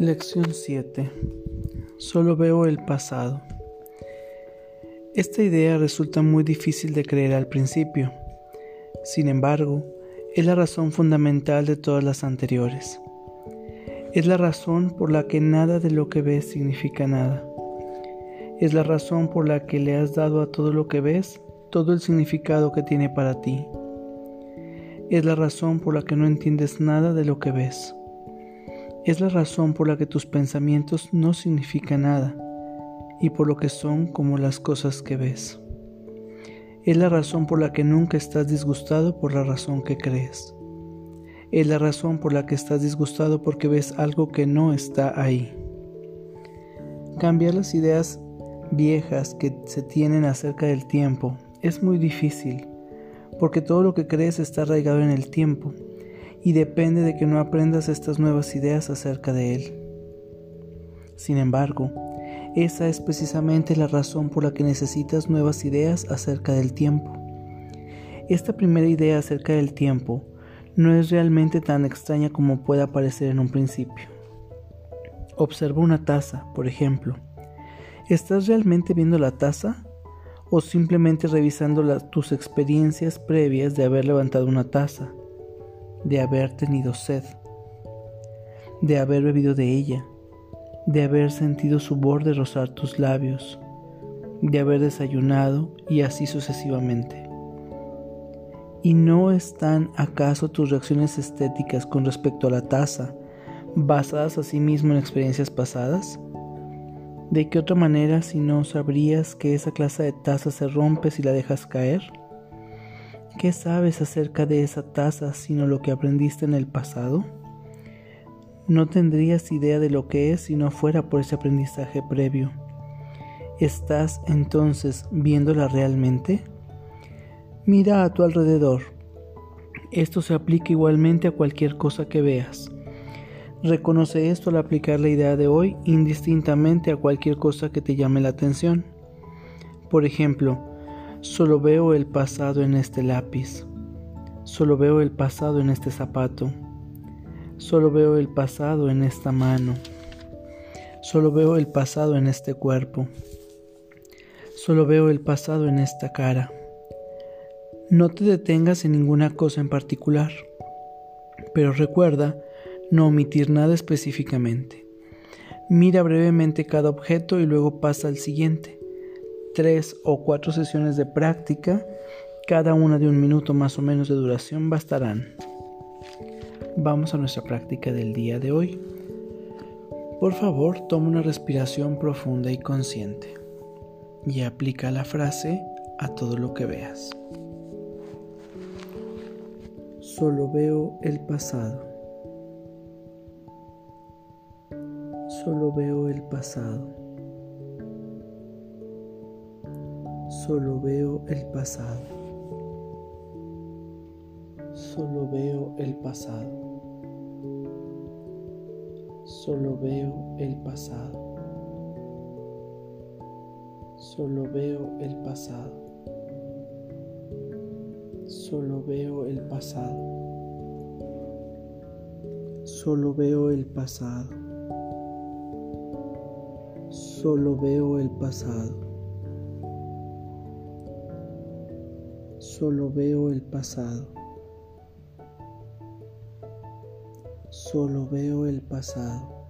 Lección 7. Solo veo el pasado. Esta idea resulta muy difícil de creer al principio. Sin embargo, es la razón fundamental de todas las anteriores. Es la razón por la que nada de lo que ves significa nada. Es la razón por la que le has dado a todo lo que ves todo el significado que tiene para ti. Es la razón por la que no entiendes nada de lo que ves. Es la razón por la que tus pensamientos no significan nada y por lo que son como las cosas que ves. Es la razón por la que nunca estás disgustado por la razón que crees. Es la razón por la que estás disgustado porque ves algo que no está ahí. Cambiar las ideas viejas que se tienen acerca del tiempo es muy difícil, porque todo lo que crees está arraigado en el tiempo y depende de que no aprendas estas nuevas ideas acerca de Él. Sin embargo, esa es precisamente la razón por la que necesitas nuevas ideas acerca del tiempo. Esta primera idea acerca del tiempo no es realmente tan extraña como pueda parecer en un principio. Observa una taza, por ejemplo. ¿Estás realmente viendo la taza o simplemente revisando tus experiencias previas de haber levantado una taza? De haber tenido sed, de haber bebido de ella, de haber sentido su borde rozar tus labios, de haber desayunado y así sucesivamente. ¿Y no están acaso tus reacciones estéticas con respecto a la taza basadas a sí mismo en experiencias pasadas? ¿De qué otra manera si no sabrías que esa clase de taza se rompe si la dejas caer? ¿Qué sabes acerca de esa taza sino lo que aprendiste en el pasado? No tendrías idea de lo que es si no fuera por ese aprendizaje previo. ¿Estás entonces viéndola realmente? Mira a tu alrededor. Esto se aplica igualmente a cualquier cosa que veas. Reconoce esto al aplicar la idea de hoy indistintamente a cualquier cosa que te llame la atención. Por ejemplo, Solo veo el pasado en este lápiz. Solo veo el pasado en este zapato. Solo veo el pasado en esta mano. Solo veo el pasado en este cuerpo. Solo veo el pasado en esta cara. No te detengas en ninguna cosa en particular, pero recuerda no omitir nada específicamente. Mira brevemente cada objeto y luego pasa al siguiente tres o cuatro sesiones de práctica, cada una de un minuto más o menos de duración, bastarán. Vamos a nuestra práctica del día de hoy. Por favor, toma una respiración profunda y consciente y aplica la frase a todo lo que veas. Solo veo el pasado. Solo veo el pasado. Solo veo el pasado. Solo veo el pasado. Solo veo el pasado. Solo veo el pasado. Solo veo el pasado. Solo veo el pasado. Solo veo el pasado. Solo veo el pasado. Solo veo el pasado.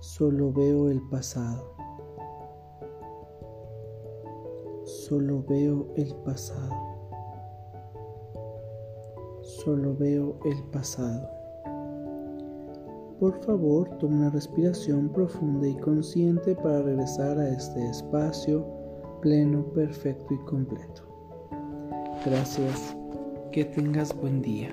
Solo veo el pasado. Solo veo el pasado. Solo veo el pasado. Por favor, toma una respiración profunda y consciente para regresar a este espacio pleno, perfecto y completo. Gracias. Que tengas buen día.